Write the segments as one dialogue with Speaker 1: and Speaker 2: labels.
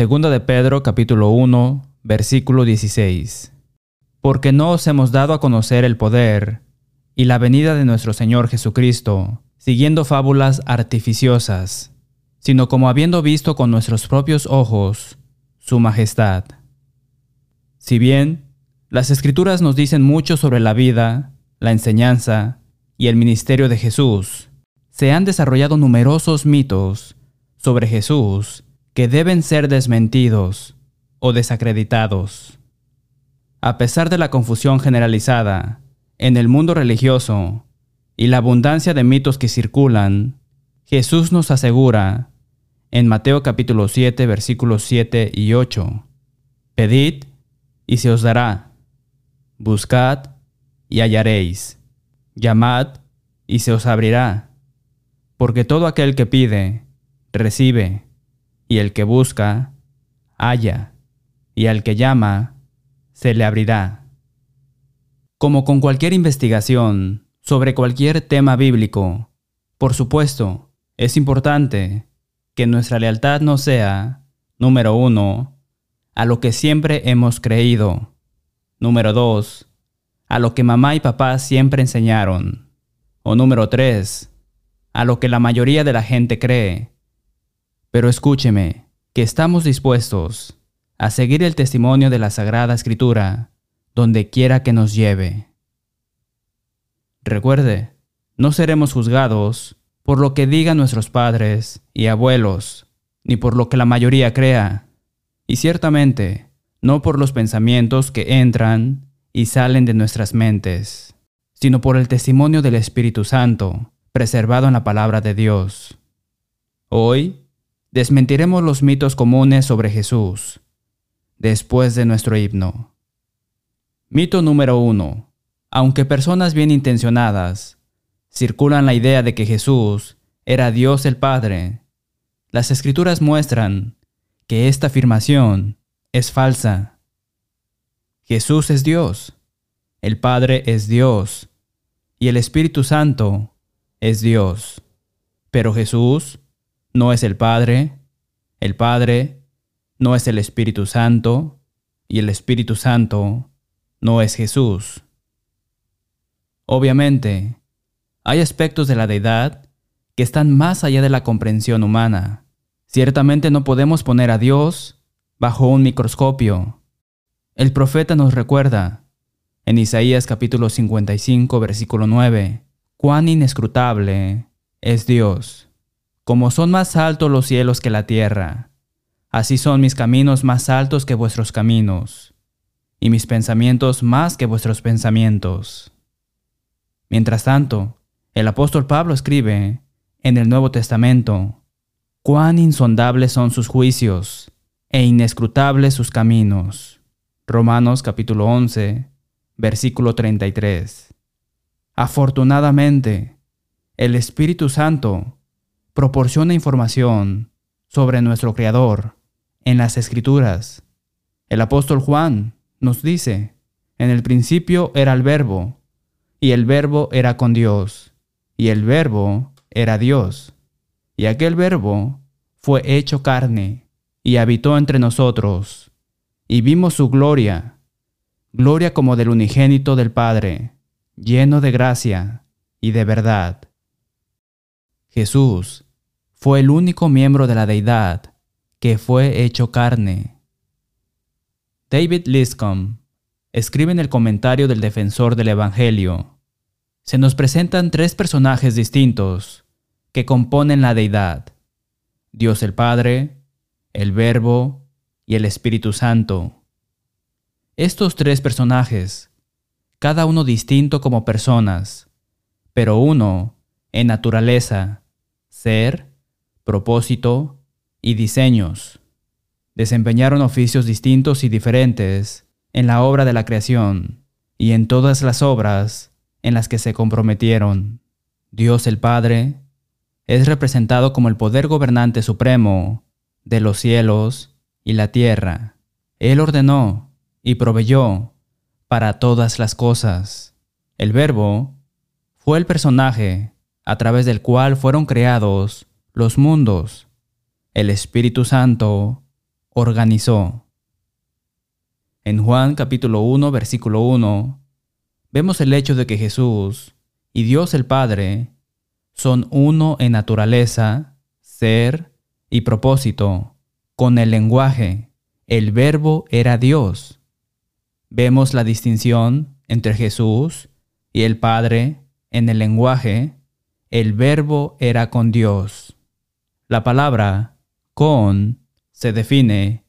Speaker 1: Segunda de Pedro capítulo 1, versículo 16. Porque no os hemos dado a conocer el poder y la venida de nuestro Señor Jesucristo, siguiendo fábulas artificiosas, sino como habiendo visto con nuestros propios ojos su majestad. Si bien las escrituras nos dicen mucho sobre la vida, la enseñanza y el ministerio de Jesús, se han desarrollado numerosos mitos sobre Jesús que deben ser desmentidos o desacreditados. A pesar de la confusión generalizada en el mundo religioso y la abundancia de mitos que circulan, Jesús nos asegura en Mateo capítulo 7 versículos 7 y 8, Pedid y se os dará, buscad y hallaréis, llamad y se os abrirá, porque todo aquel que pide, recibe, y el que busca, halla, y al que llama, se le abrirá. Como con cualquier investigación sobre cualquier tema bíblico, por supuesto, es importante que nuestra lealtad no sea, número uno, a lo que siempre hemos creído. Número dos, a lo que mamá y papá siempre enseñaron. O número tres, a lo que la mayoría de la gente cree. Pero escúcheme, que estamos dispuestos a seguir el testimonio de la Sagrada Escritura, donde quiera que nos lleve. Recuerde, no seremos juzgados por lo que digan nuestros padres y abuelos, ni por lo que la mayoría crea, y ciertamente no por los pensamientos que entran y salen de nuestras mentes, sino por el testimonio del Espíritu Santo, preservado en la palabra de Dios. Hoy desmentiremos los mitos comunes sobre Jesús, después de nuestro himno. Mito número uno. Aunque personas bien intencionadas circulan la idea de que Jesús era Dios el Padre, las escrituras muestran que esta afirmación es falsa. Jesús es Dios, el Padre es Dios y el Espíritu Santo es Dios. Pero Jesús no es el Padre, el Padre no es el Espíritu Santo y el Espíritu Santo no es Jesús. Obviamente, hay aspectos de la deidad que están más allá de la comprensión humana. Ciertamente no podemos poner a Dios bajo un microscopio el profeta nos recuerda, en Isaías capítulo 55, versículo 9, cuán inescrutable es Dios. Como son más altos los cielos que la tierra, así son mis caminos más altos que vuestros caminos, y mis pensamientos más que vuestros pensamientos. Mientras tanto, el apóstol Pablo escribe en el Nuevo Testamento, cuán insondables son sus juicios e inescrutables sus caminos. Romanos capítulo 11, versículo 33. Afortunadamente, el Espíritu Santo proporciona información sobre nuestro Creador en las Escrituras. El apóstol Juan nos dice, en el principio era el verbo, y el verbo era con Dios, y el verbo era Dios, y aquel verbo fue hecho carne, y habitó entre nosotros y vimos su gloria, gloria como del unigénito del Padre, lleno de gracia y de verdad. Jesús fue el único miembro de la deidad que fue hecho carne. David Liscombe escribe en el comentario del defensor del Evangelio, se nos presentan tres personajes distintos que componen la deidad, Dios el Padre, el Verbo y el Espíritu Santo. Estos tres personajes, cada uno distinto como personas, pero uno en naturaleza, ser, propósito y diseños, desempeñaron oficios distintos y diferentes en la obra de la creación y en todas las obras en las que se comprometieron. Dios el Padre es representado como el poder gobernante supremo de los cielos y la tierra. Él ordenó y proveyó para todas las cosas. El verbo fue el personaje a través del cual fueron creados los mundos. El Espíritu Santo organizó. En Juan capítulo 1 versículo 1 vemos el hecho de que Jesús y Dios el Padre son uno en naturaleza, ser y propósito. Con el lenguaje, el verbo era Dios. Vemos la distinción entre Jesús y el Padre en el lenguaje, el verbo era con Dios. La palabra con se define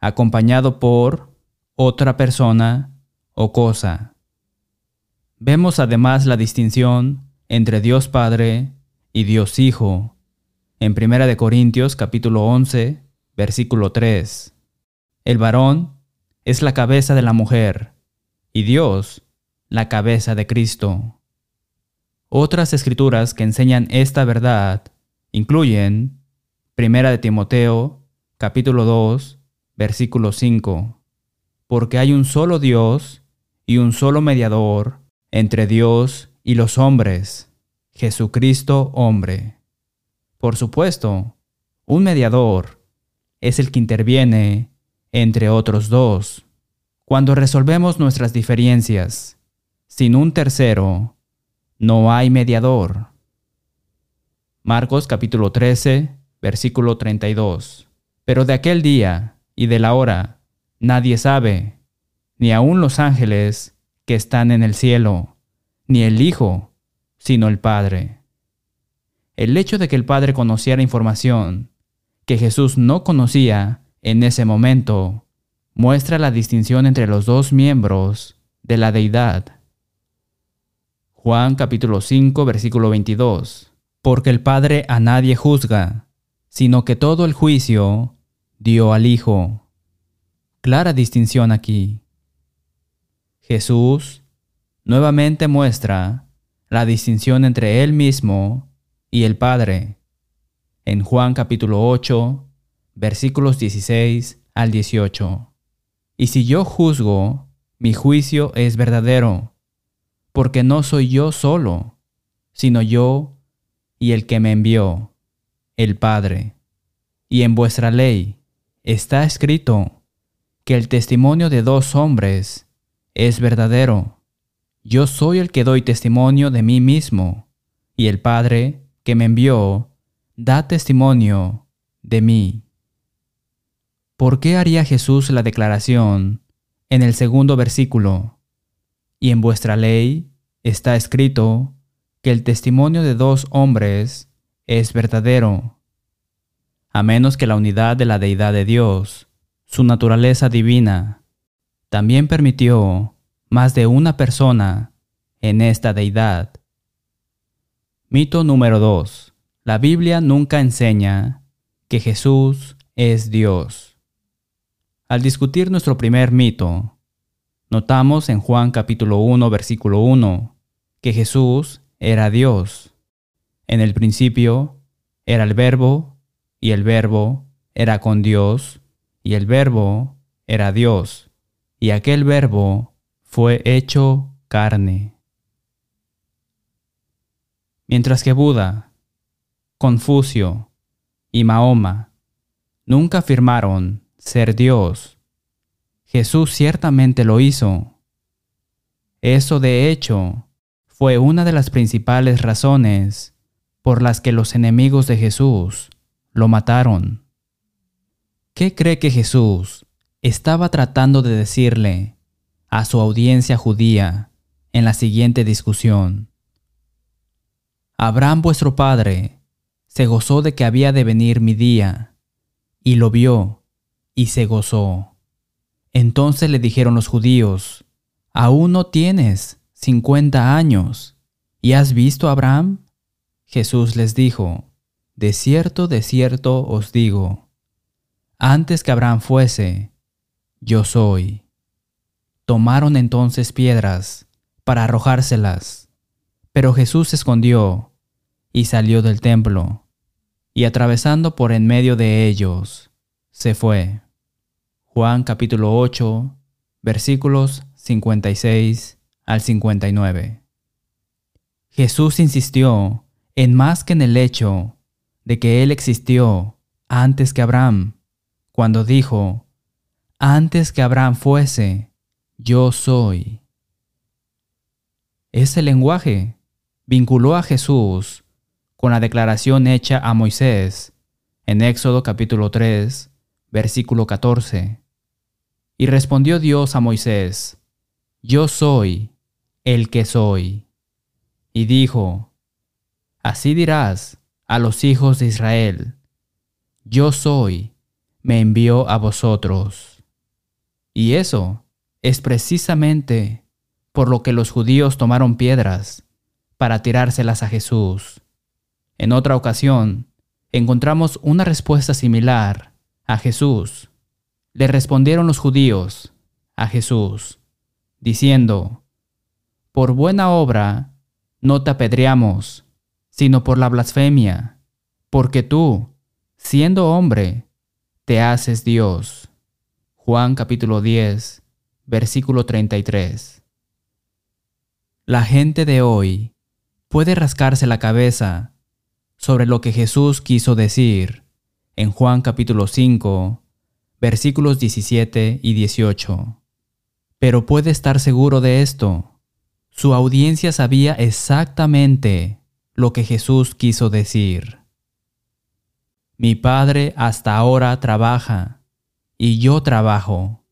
Speaker 1: acompañado por otra persona o cosa. Vemos además la distinción entre Dios Padre y Dios Hijo en 1 Corintios capítulo 11, versículo 3. El varón es la cabeza de la mujer y Dios la cabeza de Cristo. Otras escrituras que enseñan esta verdad incluyen 1 de Timoteo capítulo 2, versículo 5. Porque hay un solo Dios y un solo mediador entre Dios y los hombres, Jesucristo hombre. Por supuesto, un mediador es el que interviene entre otros dos. Cuando resolvemos nuestras diferencias, sin un tercero, no hay mediador. Marcos capítulo 13, versículo 32. Pero de aquel día y de la hora nadie sabe, ni aun los ángeles que están en el cielo, ni el Hijo, sino el Padre. El hecho de que el Padre conociera información que Jesús no conocía en ese momento muestra la distinción entre los dos miembros de la deidad. Juan capítulo 5 versículo 22. Porque el Padre a nadie juzga, sino que todo el juicio dio al Hijo. Clara distinción aquí. Jesús nuevamente muestra la distinción entre Él mismo y el Padre. En Juan capítulo 8, versículos 16 al 18. Y si yo juzgo, mi juicio es verdadero, porque no soy yo solo, sino yo y el que me envió, el Padre. Y en vuestra ley está escrito que el testimonio de dos hombres es verdadero. Yo soy el que doy testimonio de mí mismo, y el Padre que me envió da testimonio de mí. ¿Por qué haría Jesús la declaración en el segundo versículo? Y en vuestra ley está escrito que el testimonio de dos hombres es verdadero, a menos que la unidad de la deidad de Dios, su naturaleza divina, también permitió más de una persona en esta deidad. Mito número 2. La Biblia nunca enseña que Jesús es Dios. Al discutir nuestro primer mito, notamos en Juan capítulo 1 versículo 1 que Jesús era Dios. En el principio era el verbo y el verbo era con Dios y el verbo era Dios y aquel verbo fue hecho carne. Mientras que Buda, Confucio y Mahoma nunca afirmaron ser Dios, Jesús ciertamente lo hizo. Eso de hecho fue una de las principales razones por las que los enemigos de Jesús lo mataron. ¿Qué cree que Jesús estaba tratando de decirle a su audiencia judía en la siguiente discusión. Abraham vuestro padre se gozó de que había de venir mi día, y lo vio, y se gozó. Entonces le dijeron los judíos, ¿aún no tienes cincuenta años, y has visto a Abraham? Jesús les dijo, De cierto, de cierto os digo, antes que Abraham fuese, yo soy. Tomaron entonces piedras para arrojárselas, pero Jesús se escondió y salió del templo, y atravesando por en medio de ellos, se fue. Juan capítulo 8, versículos 56 al 59. Jesús insistió en más que en el hecho de que Él existió antes que Abraham cuando dijo, antes que Abraham fuese, yo soy. Ese lenguaje vinculó a Jesús con la declaración hecha a Moisés en Éxodo capítulo 3, versículo 14. Y respondió Dios a Moisés, Yo soy el que soy. Y dijo, Así dirás a los hijos de Israel, Yo soy, me envió a vosotros. Y eso es precisamente por lo que los judíos tomaron piedras para tirárselas a Jesús. En otra ocasión, encontramos una respuesta similar a Jesús. Le respondieron los judíos a Jesús, diciendo, Por buena obra no te apedreamos, sino por la blasfemia, porque tú, siendo hombre, te haces Dios. Juan capítulo 10, versículo 33. La gente de hoy puede rascarse la cabeza sobre lo que Jesús quiso decir en Juan capítulo 5, versículos 17 y 18. Pero puede estar seguro de esto. Su audiencia sabía exactamente lo que Jesús quiso decir. Mi Padre hasta ahora trabaja, y yo trabajo.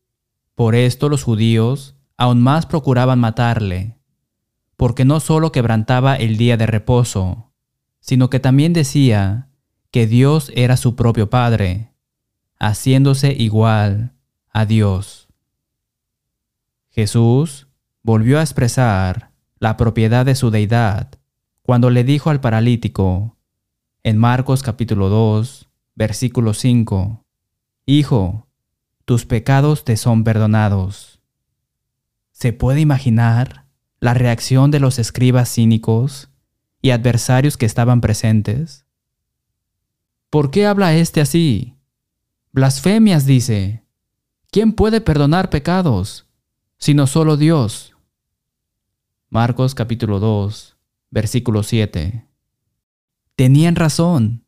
Speaker 1: Por esto los judíos aún más procuraban matarle porque no solo quebrantaba el día de reposo, sino que también decía que Dios era su propio Padre, haciéndose igual a Dios. Jesús volvió a expresar la propiedad de su deidad cuando le dijo al paralítico, en Marcos capítulo 2, versículo 5, Hijo, tus pecados te son perdonados. ¿Se puede imaginar la reacción de los escribas cínicos y adversarios que estaban presentes? ¿Por qué habla éste así? Blasfemias dice. ¿Quién puede perdonar pecados sino solo Dios? Marcos capítulo 2, versículo 7. Tenían razón.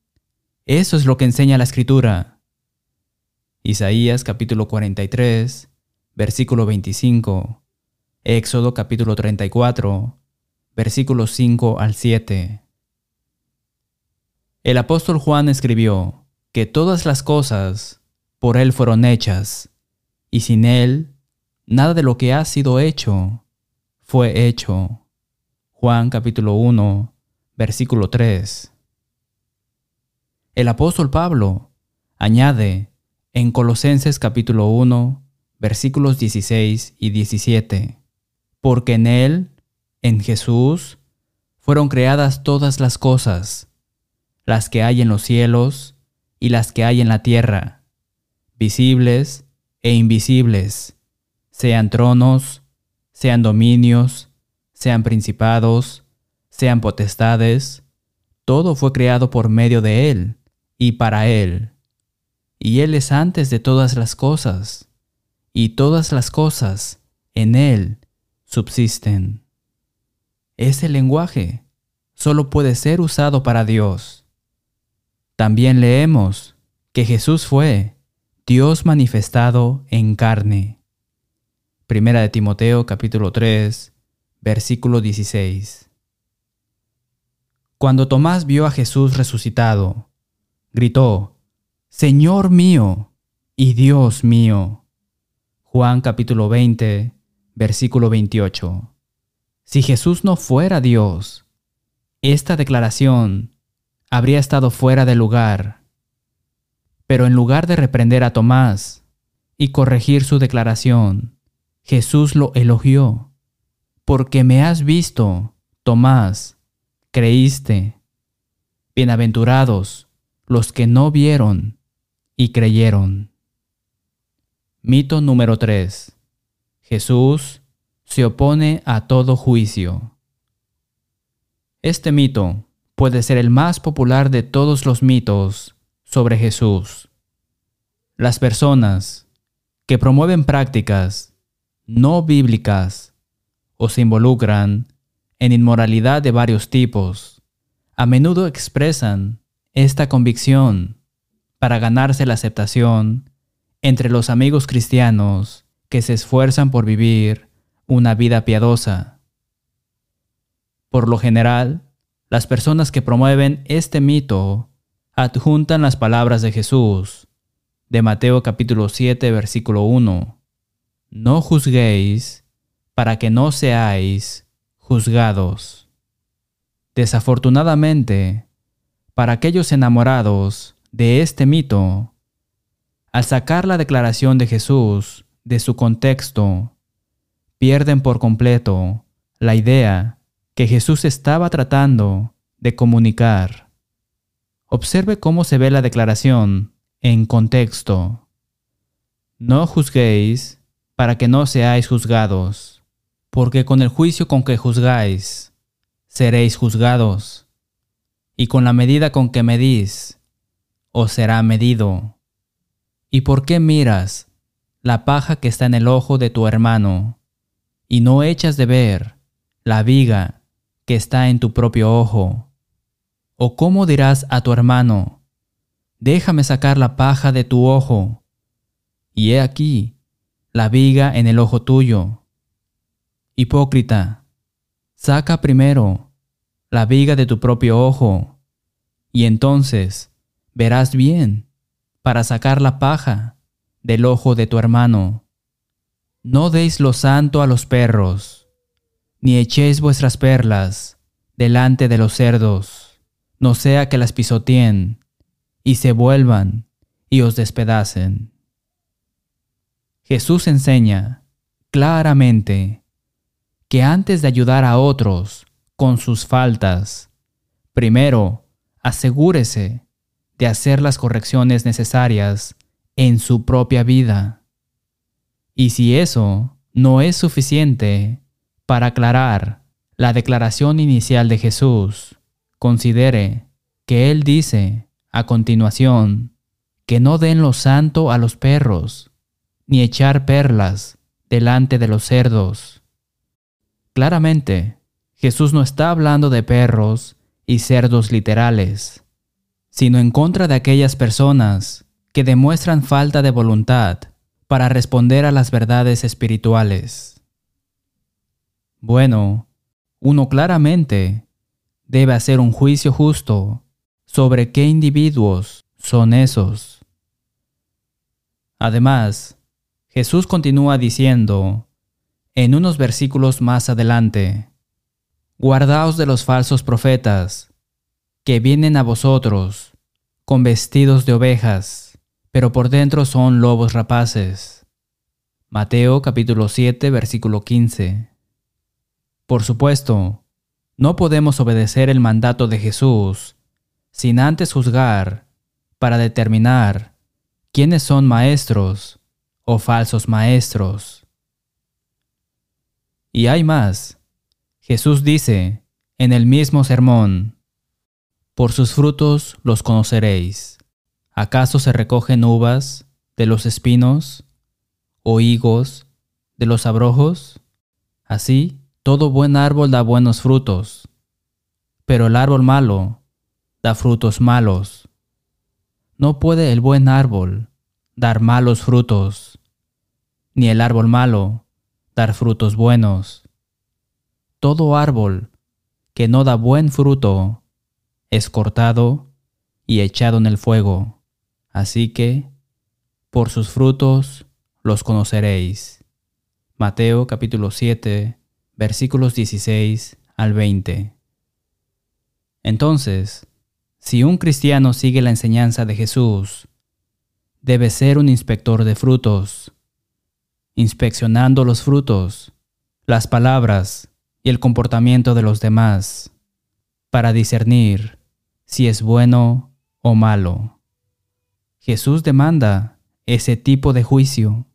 Speaker 1: Eso es lo que enseña la escritura. Isaías capítulo 43, versículo 25 Éxodo capítulo 34, versículos 5 al 7. El apóstol Juan escribió que todas las cosas por él fueron hechas, y sin él nada de lo que ha sido hecho fue hecho. Juan capítulo 1, versículo 3. El apóstol Pablo añade en Colosenses capítulo 1, versículos 16 y 17 porque en Él, en Jesús, fueron creadas todas las cosas, las que hay en los cielos y las que hay en la tierra, visibles e invisibles, sean tronos, sean dominios, sean principados, sean potestades, todo fue creado por medio de Él y para Él. Y Él es antes de todas las cosas, y todas las cosas en Él subsisten. Ese lenguaje solo puede ser usado para Dios. También leemos que Jesús fue Dios manifestado en carne. Primera de Timoteo capítulo 3, versículo 16. Cuando Tomás vio a Jesús resucitado, gritó, Señor mío y Dios mío. Juan capítulo 20, Versículo 28. Si Jesús no fuera Dios, esta declaración habría estado fuera de lugar. Pero en lugar de reprender a Tomás y corregir su declaración, Jesús lo elogió. Porque me has visto, Tomás, creíste. Bienaventurados los que no vieron y creyeron. Mito número 3. Jesús se opone a todo juicio. Este mito puede ser el más popular de todos los mitos sobre Jesús. Las personas que promueven prácticas no bíblicas o se involucran en inmoralidad de varios tipos, a menudo expresan esta convicción para ganarse la aceptación entre los amigos cristianos que se esfuerzan por vivir una vida piadosa. Por lo general, las personas que promueven este mito adjuntan las palabras de Jesús, de Mateo capítulo 7 versículo 1. No juzguéis para que no seáis juzgados. Desafortunadamente, para aquellos enamorados de este mito, al sacar la declaración de Jesús de su contexto, pierden por completo la idea que Jesús estaba tratando de comunicar. Observe cómo se ve la declaración en contexto. No juzguéis para que no seáis juzgados, porque con el juicio con que juzgáis, seréis juzgados, y con la medida con que medís, os será medido. ¿Y por qué miras la paja que está en el ojo de tu hermano, y no echas de ver la viga que está en tu propio ojo? ¿O cómo dirás a tu hermano, déjame sacar la paja de tu ojo, y he aquí la viga en el ojo tuyo? Hipócrita, saca primero la viga de tu propio ojo, y entonces verás bien para sacar la paja del ojo de tu hermano. No deis lo santo a los perros, ni echéis vuestras perlas delante de los cerdos, no sea que las pisoteen y se vuelvan y os despedacen. Jesús enseña claramente que antes de ayudar a otros con sus faltas, primero asegúrese de hacer las correcciones necesarias en su propia vida. Y si eso no es suficiente para aclarar la declaración inicial de Jesús, considere que Él dice a continuación que no den lo santo a los perros, ni echar perlas delante de los cerdos. Claramente, Jesús no está hablando de perros y cerdos literales, sino en contra de aquellas personas que demuestran falta de voluntad para responder a las verdades espirituales. Bueno, uno claramente debe hacer un juicio justo sobre qué individuos son esos. Además, Jesús continúa diciendo en unos versículos más adelante, Guardaos de los falsos profetas, que vienen a vosotros con vestidos de ovejas, pero por dentro son lobos rapaces. Mateo capítulo 7 versículo 15. Por supuesto, no podemos obedecer el mandato de Jesús sin antes juzgar para determinar quiénes son maestros o falsos maestros. Y hay más. Jesús dice en el mismo sermón, por sus frutos los conoceréis. ¿Acaso se recogen uvas de los espinos o higos de los abrojos? Así, todo buen árbol da buenos frutos, pero el árbol malo da frutos malos. No puede el buen árbol dar malos frutos, ni el árbol malo dar frutos buenos. Todo árbol que no da buen fruto es cortado y echado en el fuego. Así que, por sus frutos los conoceréis. Mateo capítulo 7, versículos 16 al 20. Entonces, si un cristiano sigue la enseñanza de Jesús, debe ser un inspector de frutos, inspeccionando los frutos, las palabras y el comportamiento de los demás, para discernir si es bueno o malo. Jesús demanda ese tipo de juicio.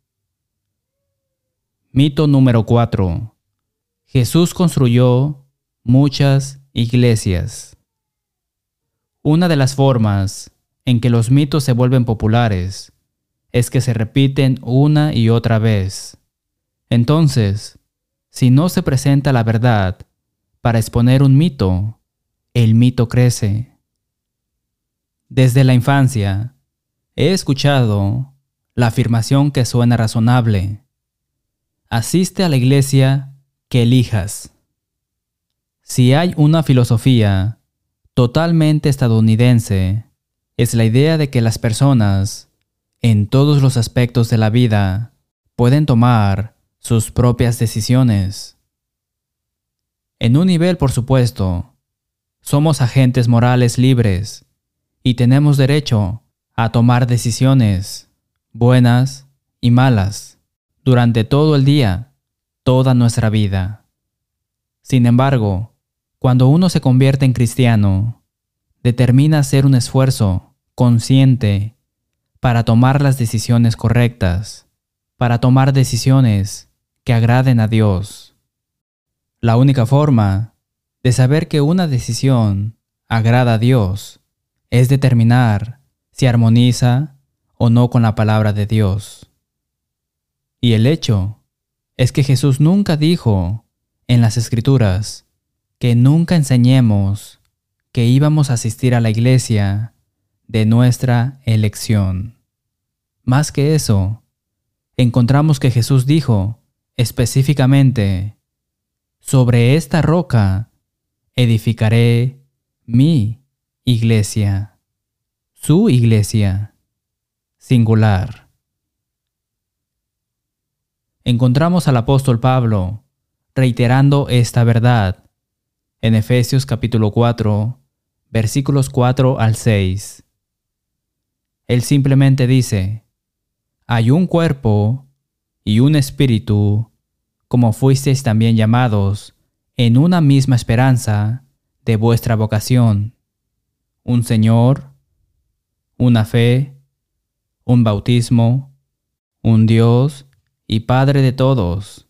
Speaker 1: Mito número 4. Jesús construyó muchas iglesias. Una de las formas en que los mitos se vuelven populares es que se repiten una y otra vez. Entonces, si no se presenta la verdad para exponer un mito, el mito crece. Desde la infancia he escuchado la afirmación que suena razonable. Asiste a la iglesia elijas. Si hay una filosofía totalmente estadounidense, es la idea de que las personas, en todos los aspectos de la vida, pueden tomar sus propias decisiones. En un nivel, por supuesto, somos agentes morales libres y tenemos derecho a tomar decisiones, buenas y malas, durante todo el día, toda nuestra vida. Sin embargo, cuando uno se convierte en cristiano, determina hacer un esfuerzo consciente para tomar las decisiones correctas, para tomar decisiones que agraden a Dios. La única forma de saber que una decisión agrada a Dios es determinar si armoniza o no con la palabra de Dios. Y el hecho es que Jesús nunca dijo en las escrituras que nunca enseñemos que íbamos a asistir a la iglesia de nuestra elección. Más que eso, encontramos que Jesús dijo específicamente, sobre esta roca edificaré mi iglesia, su iglesia, singular. Encontramos al apóstol Pablo reiterando esta verdad en Efesios capítulo 4, versículos 4 al 6. Él simplemente dice, hay un cuerpo y un espíritu, como fuisteis también llamados en una misma esperanza de vuestra vocación, un Señor, una fe, un bautismo, un Dios y Padre de todos,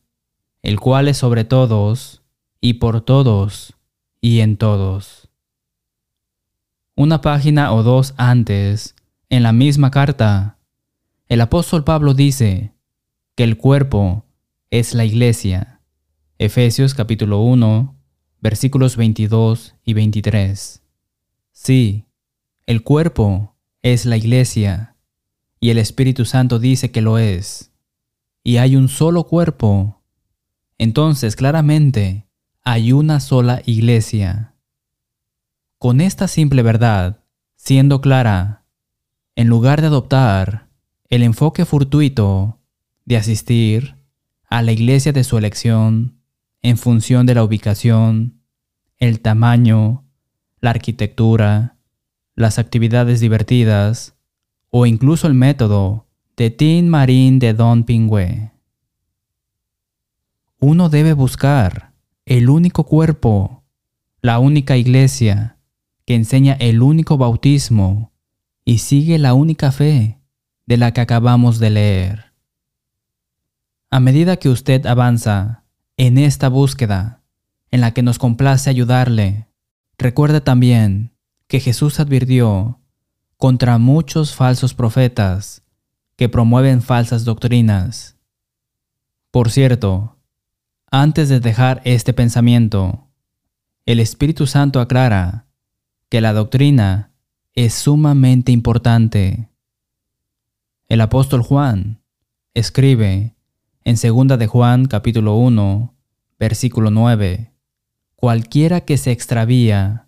Speaker 1: el cual es sobre todos y por todos y en todos. Una página o dos antes, en la misma carta, el apóstol Pablo dice que el cuerpo es la iglesia Efesios capítulo 1, versículos 22 y 23. Sí, el cuerpo es la iglesia, y el Espíritu Santo dice que lo es, y hay un solo cuerpo. Entonces, claramente, hay una sola iglesia. Con esta simple verdad, siendo clara, en lugar de adoptar el enfoque fortuito de asistir a la iglesia de su elección, en función de la ubicación, el tamaño, la arquitectura, las actividades divertidas o incluso el método de Tin Marín de Don Pingüe. Uno debe buscar el único cuerpo, la única iglesia que enseña el único bautismo y sigue la única fe de la que acabamos de leer. A medida que usted avanza en esta búsqueda, en la que nos complace ayudarle, recuerda también que Jesús advirtió contra muchos falsos profetas que promueven falsas doctrinas. Por cierto, antes de dejar este pensamiento, el Espíritu Santo aclara que la doctrina es sumamente importante. El apóstol Juan escribe en 2 de Juan capítulo 1, versículo 9, cualquiera que se extravía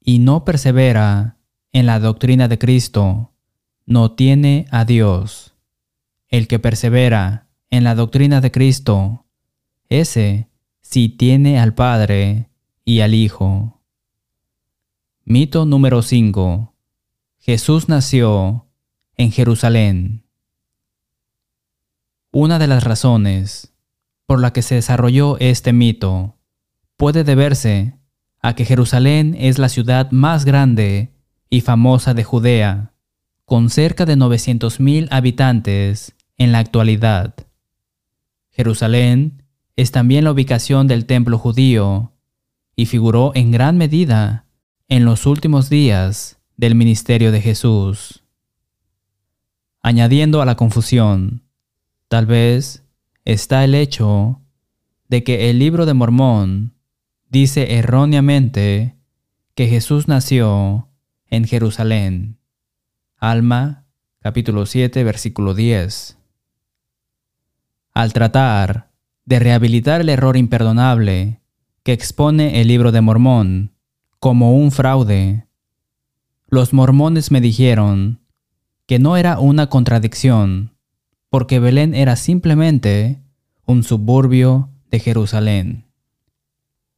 Speaker 1: y no persevera en la doctrina de Cristo, no tiene a Dios. El que persevera en la doctrina de Cristo, ese sí tiene al Padre y al Hijo. Mito número 5. Jesús nació en Jerusalén. Una de las razones por la que se desarrolló este mito puede deberse a que Jerusalén es la ciudad más grande y famosa de Judea, con cerca de 900.000 habitantes en la actualidad. Jerusalén es también la ubicación del templo judío y figuró en gran medida en los últimos días del ministerio de Jesús. Añadiendo a la confusión, Tal vez está el hecho de que el libro de Mormón dice erróneamente que Jesús nació en Jerusalén. Alma capítulo 7, versículo 10. Al tratar de rehabilitar el error imperdonable que expone el libro de Mormón como un fraude, los mormones me dijeron que no era una contradicción, porque Belén era simplemente un suburbio de Jerusalén.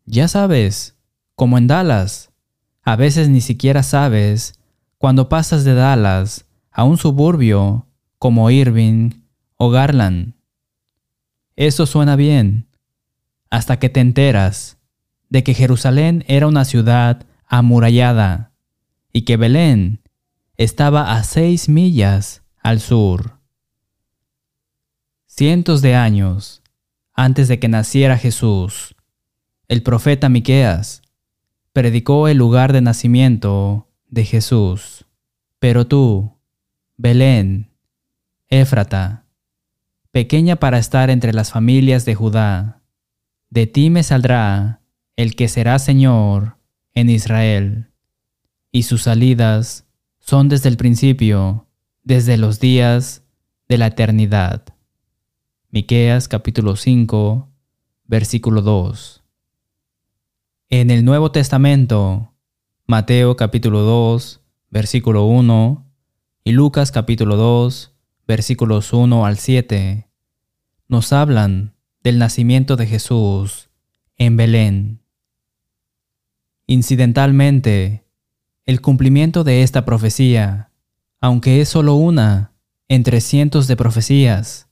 Speaker 1: Ya sabes, como en Dallas, a veces ni siquiera sabes cuando pasas de Dallas a un suburbio como Irving o Garland. Eso suena bien, hasta que te enteras de que Jerusalén era una ciudad amurallada y que Belén estaba a seis millas al sur. Cientos de años antes de que naciera Jesús, el profeta Miqueas predicó el lugar de nacimiento de Jesús. Pero tú, Belén, Éfrata, pequeña para estar entre las familias de Judá, de ti me saldrá el que será Señor en Israel, y sus salidas son desde el principio, desde los días de la eternidad. Miqueas capítulo 5, versículo 2. En el Nuevo Testamento, Mateo capítulo 2, versículo 1 y Lucas capítulo 2, versículos 1 al 7, nos hablan del nacimiento de Jesús en Belén. Incidentalmente, el cumplimiento de esta profecía, aunque es solo una entre cientos de profecías,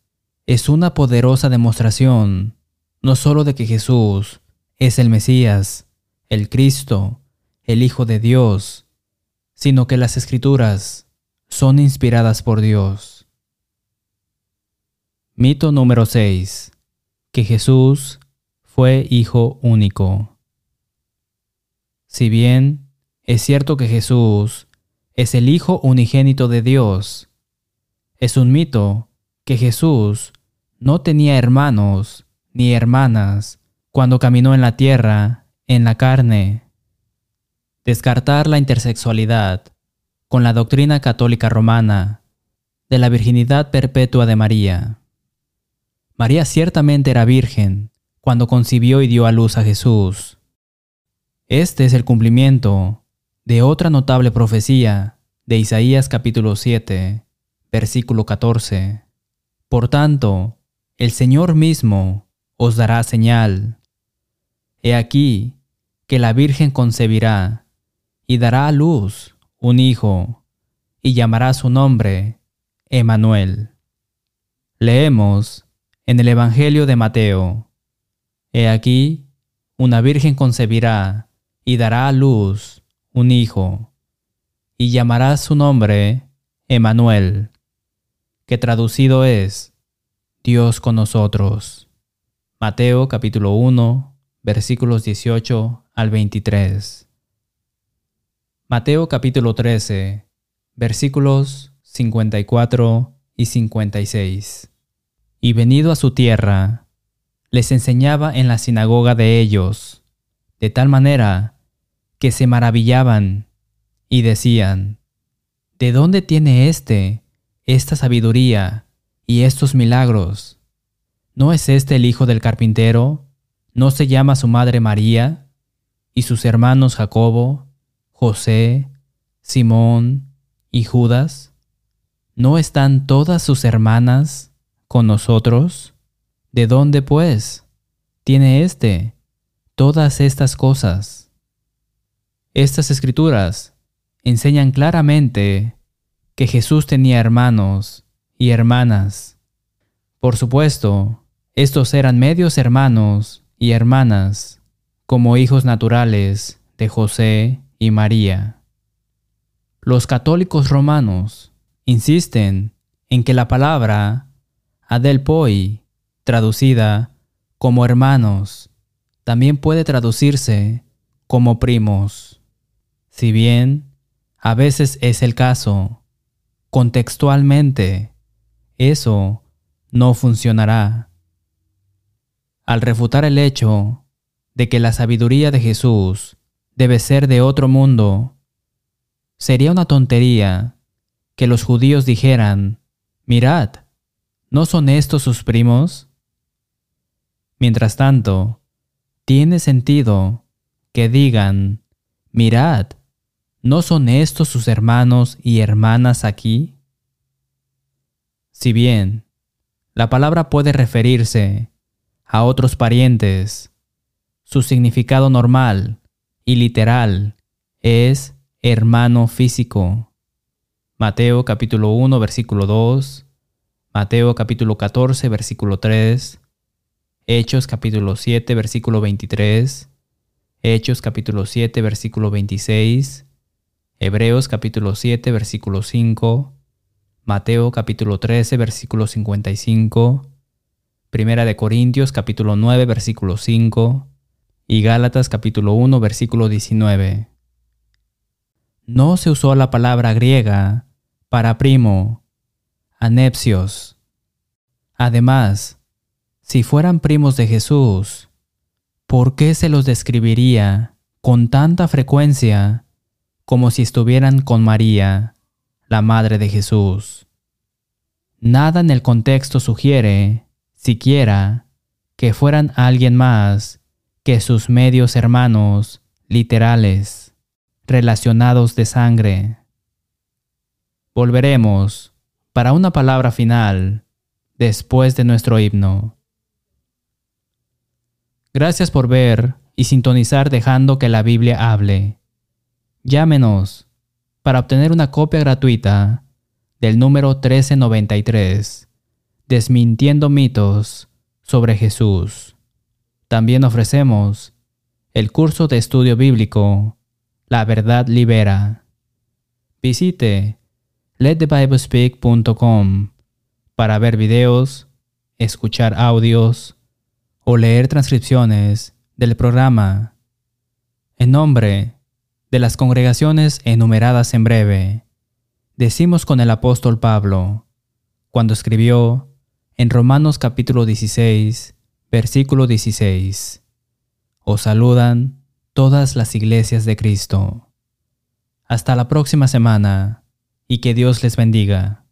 Speaker 1: es una poderosa demostración no solo de que Jesús es el Mesías, el Cristo, el Hijo de Dios, sino que las escrituras son inspiradas por Dios. Mito número 6. Que Jesús fue Hijo único. Si bien es cierto que Jesús es el Hijo unigénito de Dios. Es un mito que Jesús no tenía hermanos ni hermanas cuando caminó en la tierra, en la carne. Descartar la intersexualidad con la doctrina católica romana de la virginidad perpetua de María. María ciertamente era virgen cuando concibió y dio a luz a Jesús. Este es el cumplimiento de otra notable profecía de Isaías capítulo 7, versículo 14. Por tanto, el Señor mismo os dará señal. He aquí que la Virgen concebirá y dará a luz un hijo y llamará su nombre Emanuel. Leemos en el Evangelio de Mateo. He aquí, una virgen concebirá y dará a luz un hijo, y llamará su nombre Emanuel, que traducido es Dios con nosotros. Mateo capítulo 1, versículos 18 al 23. Mateo capítulo 13, versículos 54 y 56. Y venido a su tierra, les enseñaba en la sinagoga de ellos, de tal manera que se maravillaban y decían, ¿de dónde tiene éste esta sabiduría y estos milagros? ¿No es este el hijo del carpintero? ¿No se llama su madre María? ¿Y sus hermanos Jacobo, José, Simón y Judas? ¿No están todas sus hermanas con nosotros? ¿De dónde, pues, tiene éste todas estas cosas? Estas escrituras enseñan claramente que Jesús tenía hermanos y hermanas. Por supuesto, estos eran medios hermanos y hermanas, como hijos naturales de José y María. Los católicos romanos insisten en que la palabra adelpoi, traducida como hermanos, también puede traducirse como primos. Si bien a veces es el caso, contextualmente, eso no funcionará. Al refutar el hecho de que la sabiduría de Jesús debe ser de otro mundo, sería una tontería que los judíos dijeran, mirad, ¿no son estos sus primos? Mientras tanto, tiene sentido que digan, mirad, ¿no son estos sus hermanos y hermanas aquí? Si bien la palabra puede referirse a otros parientes, su significado normal y literal es hermano físico. Mateo capítulo 1 versículo 2, Mateo capítulo 14 versículo 3, Hechos capítulo 7 versículo 23, Hechos capítulo 7 versículo 26, Hebreos capítulo 7 versículo 5, Mateo capítulo 13 versículo 55, Primera de Corintios capítulo 9 versículo 5 y Gálatas capítulo 1 versículo 19. No se usó la palabra griega para primo, anepsios. Además, si fueran primos de Jesús, ¿por qué se los describiría con tanta frecuencia como si estuvieran con María, la madre de Jesús? Nada en el contexto sugiere, siquiera, que fueran alguien más que sus medios hermanos literales, relacionados de sangre. Volveremos para una palabra final después de nuestro himno. Gracias por ver y sintonizar dejando que la Biblia hable. Llámenos para obtener una copia gratuita del número 1393, Desmintiendo mitos sobre Jesús. También ofrecemos el curso de estudio bíblico La verdad libera. Visite letthebiblespeak.com para ver videos, escuchar audios, o leer transcripciones del programa en nombre de las congregaciones enumeradas en breve. Decimos con el apóstol Pablo, cuando escribió en Romanos capítulo 16, versículo 16, Os saludan todas las iglesias de Cristo. Hasta la próxima semana y que Dios les bendiga.